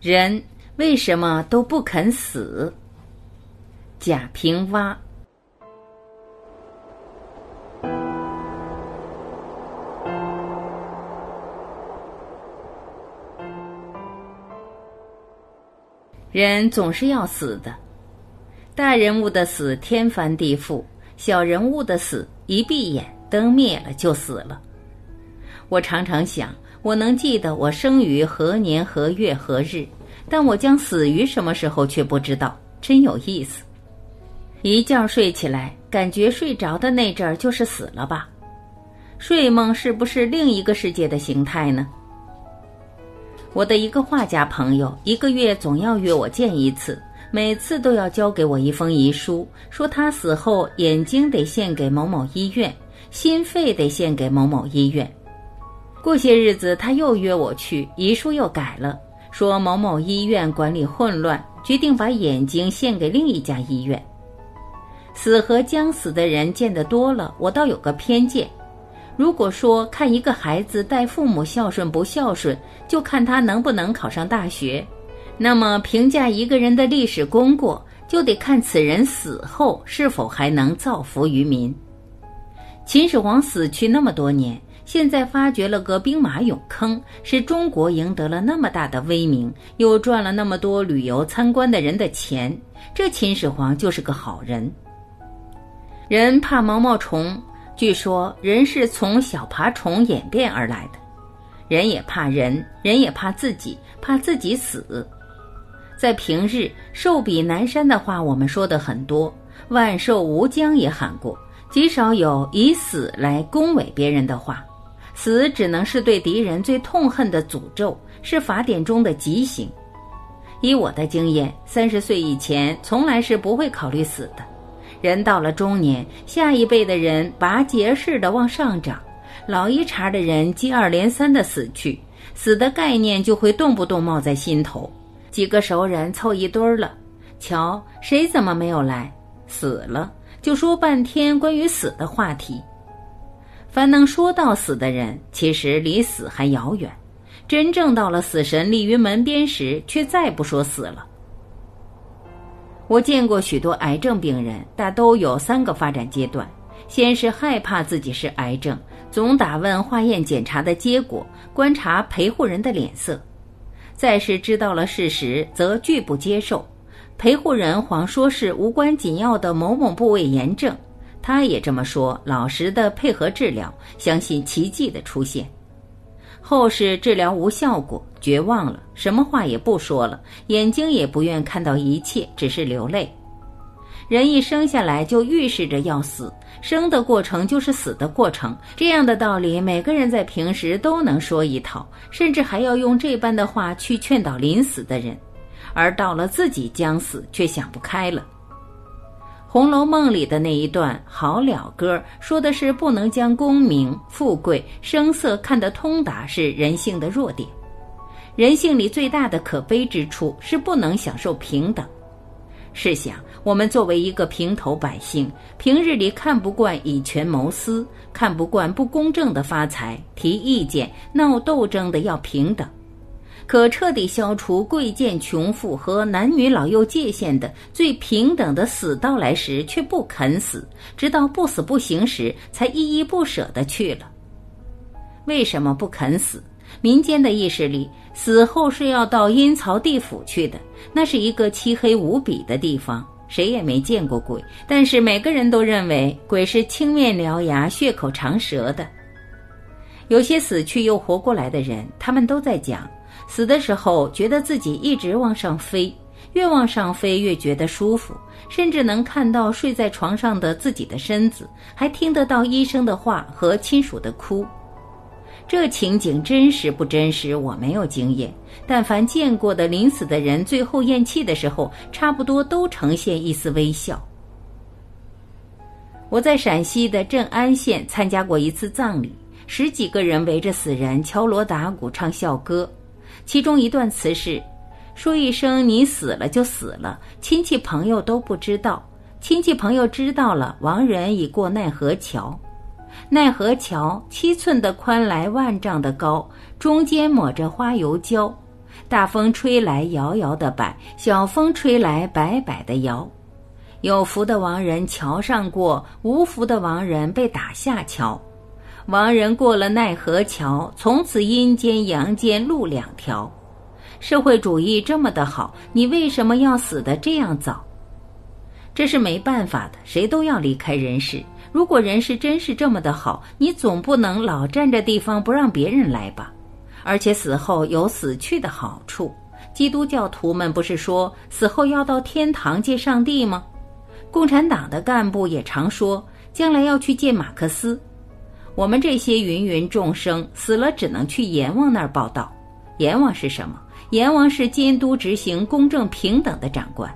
人为什么都不肯死？贾平凹。人总是要死的，大人物的死天翻地覆，小人物的死一闭眼灯灭了就死了。我常常想。我能记得我生于何年何月何日，但我将死于什么时候却不知道，真有意思。一觉睡起来，感觉睡着的那阵儿就是死了吧？睡梦是不是另一个世界的形态呢？我的一个画家朋友，一个月总要约我见一次，每次都要交给我一封遗书，说他死后眼睛得献给某某医院，心肺得献给某某医院。过些日子，他又约我去，遗书又改了，说某某医院管理混乱，决定把眼睛献给另一家医院。死和将死的人见得多了，我倒有个偏见：如果说看一个孩子待父母孝顺不孝顺，就看他能不能考上大学，那么评价一个人的历史功过，就得看此人死后是否还能造福于民。秦始皇死去那么多年。现在发掘了个兵马俑坑，使中国赢得了那么大的威名，又赚了那么多旅游参观的人的钱，这秦始皇就是个好人。人怕毛毛虫，据说人是从小爬虫演变而来的，人也怕人，人也怕自己，怕自己死。在平日，寿比南山的话我们说的很多，万寿无疆也喊过，极少有以死来恭维别人的话。死只能是对敌人最痛恨的诅咒，是法典中的极刑。以我的经验，三十岁以前从来是不会考虑死的。人到了中年，下一辈的人拔节似的往上涨，老一茬的人接二连三的死去，死的概念就会动不动冒在心头。几个熟人凑一堆儿了，瞧谁怎么没有来？死了，就说半天关于死的话题。凡能说到死的人，其实离死还遥远。真正到了死神立于门边时，却再不说死了。我见过许多癌症病人，大都有三个发展阶段：先是害怕自己是癌症，总打问化验检查的结果，观察陪护人的脸色；再是知道了事实，则拒不接受，陪护人谎说是无关紧要的某某部位炎症。他也这么说，老实的配合治疗，相信奇迹的出现。后是治疗无效果，绝望了，什么话也不说了，眼睛也不愿看到一切，只是流泪。人一生下来就预示着要死，生的过程就是死的过程，这样的道理，每个人在平时都能说一套，甚至还要用这般的话去劝导临死的人，而到了自己将死，却想不开了。《红楼梦》里的那一段好了歌，说的是不能将功名、富贵、声色看得通达，是人性的弱点。人性里最大的可悲之处是不能享受平等。试想，我们作为一个平头百姓，平日里看不惯以权谋私，看不惯不公正的发财、提意见、闹斗争的要平等。可彻底消除贵贱穷富和男女老幼界限的最平等的死到来时，却不肯死，直到不死不行时，才依依不舍的去了。为什么不肯死？民间的意识里，死后是要到阴曹地府去的，那是一个漆黑无比的地方，谁也没见过鬼，但是每个人都认为鬼是青面獠牙、血口长舌的。有些死去又活过来的人，他们都在讲。死的时候，觉得自己一直往上飞，越往上飞越觉得舒服，甚至能看到睡在床上的自己的身子，还听得到医生的话和亲属的哭。这情景真实不真实，我没有经验。但凡见过的临死的人，最后咽气的时候，差不多都呈现一丝微笑。我在陕西的镇安县参加过一次葬礼，十几个人围着死人敲锣打鼓唱校歌。其中一段词是：“说一声你死了就死了，亲戚朋友都不知道；亲戚朋友知道了，亡人已过奈何桥。奈何桥七寸的宽来万丈的高，中间抹着花油胶。大风吹来摇摇的摆，小风吹来摆摆的摇。有福的亡人桥上过，无福的亡人被打下桥。亡人过了奈何桥，从此阴间阳间路两条。社会主义这么的好，你为什么要死得这样早？这是没办法的，谁都要离开人世。如果人世真是这么的好，你总不能老占着地方不让别人来吧？而且死后有死去的好处。基督教徒们不是说死后要到天堂见上帝吗？共产党的干部也常说将来要去见马克思。我们这些芸芸众生死了，只能去阎王那儿报道。阎王是什么？阎王是监督执行公正平等的长官。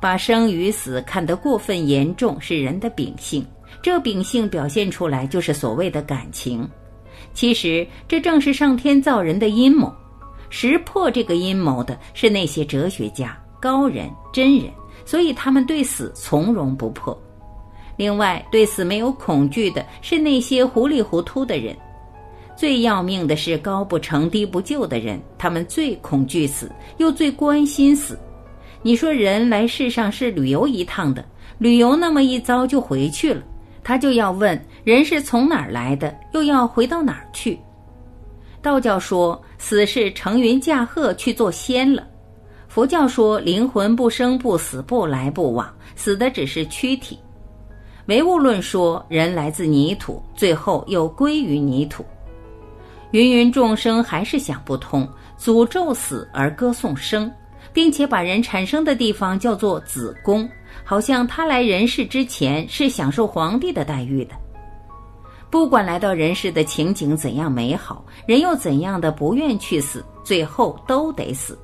把生与死看得过分严重是人的秉性，这秉性表现出来就是所谓的感情。其实这正是上天造人的阴谋。识破这个阴谋的是那些哲学家、高人、真人，所以他们对死从容不迫。另外，对死没有恐惧的是那些糊里糊涂的人。最要命的是高不成低不就的人，他们最恐惧死，又最关心死。你说人来世上是旅游一趟的，旅游那么一遭就回去了，他就要问人是从哪儿来的，又要回到哪儿去？道教说死是乘云驾鹤去做仙了，佛教说灵魂不生不死不来不往，死的只是躯体。唯物论说人来自泥土，最后又归于泥土。芸芸众生还是想不通，诅咒死而歌颂生。并且把人产生的地方叫做子宫，好像他来人世之前是享受皇帝的待遇的。不管来到人世的情景怎样美好，人又怎样的不愿去死，最后都得死。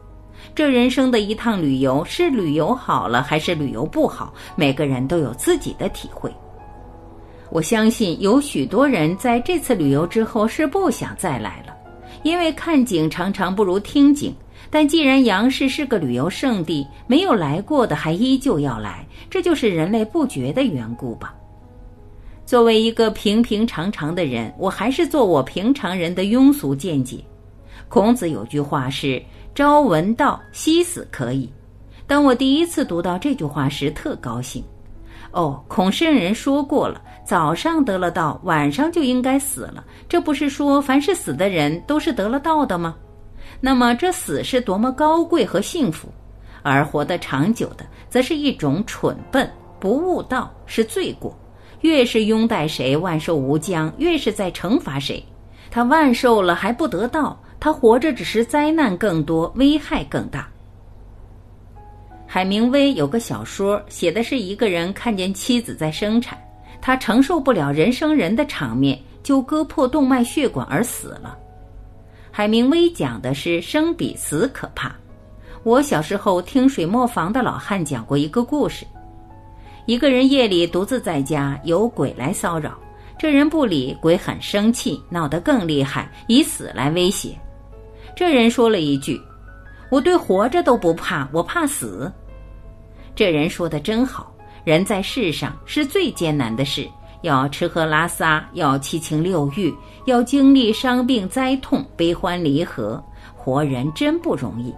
这人生的一趟旅游是旅游好了还是旅游不好，每个人都有自己的体会。我相信有许多人在这次旅游之后是不想再来了，因为看景常常不如听景。但既然杨氏是个旅游胜地，没有来过的还依旧要来，这就是人类不绝的缘故吧。作为一个平平常常的人，我还是做我平常人的庸俗见解。孔子有句话是“朝闻道，夕死可矣”。当我第一次读到这句话时，特高兴。哦，孔圣人说过了，早上得了道，晚上就应该死了。这不是说凡是死的人都是得了道的吗？那么这死是多么高贵和幸福，而活得长久的，则是一种蠢笨，不悟道是罪过。越是拥戴谁万寿无疆，越是在惩罚谁。他万寿了还不得道，他活着只是灾难更多，危害更大。海明威有个小说，写的是一个人看见妻子在生产，他承受不了人生人的场面，就割破动脉血管而死了。海明威讲的是生比死可怕。我小时候听水磨坊的老汉讲过一个故事：一个人夜里独自在家，有鬼来骚扰，这人不理，鬼很生气，闹得更厉害，以死来威胁。这人说了一句：“我对活着都不怕，我怕死。”这人说的真好，人在世上是最艰难的事。要吃喝拉撒，要七情六欲，要经历伤病灾痛、悲欢离合，活人真不容易。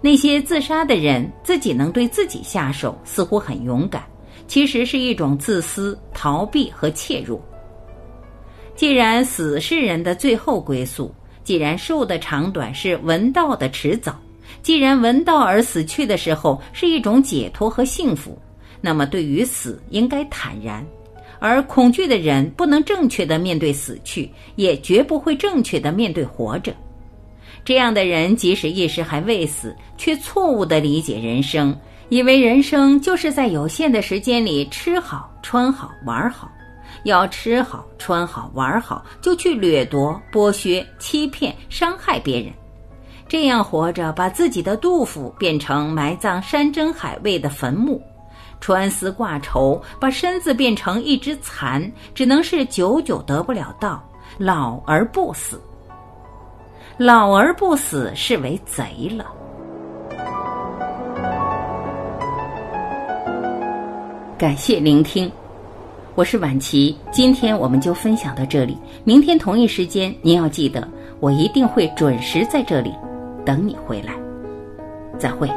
那些自杀的人，自己能对自己下手，似乎很勇敢，其实是一种自私、逃避和怯弱。既然死是人的最后归宿，既然寿的长短是闻道的迟早，既然闻道而死去的时候是一种解脱和幸福，那么对于死应该坦然。而恐惧的人不能正确的面对死去，也绝不会正确的面对活着。这样的人即使意识还未死，却错误的理解人生，以为人生就是在有限的时间里吃好、穿好、玩好。要吃好、穿好、玩好，就去掠夺、剥削、欺骗、伤害别人。这样活着，把自己的杜甫变成埋葬山珍海味的坟墓。穿丝挂绸，把身子变成一只蚕，只能是久久得不了道，老而不死。老而不死是为贼了。感谢聆听，我是婉琪，今天我们就分享到这里。明天同一时间，您要记得，我一定会准时在这里。等你回来。再会。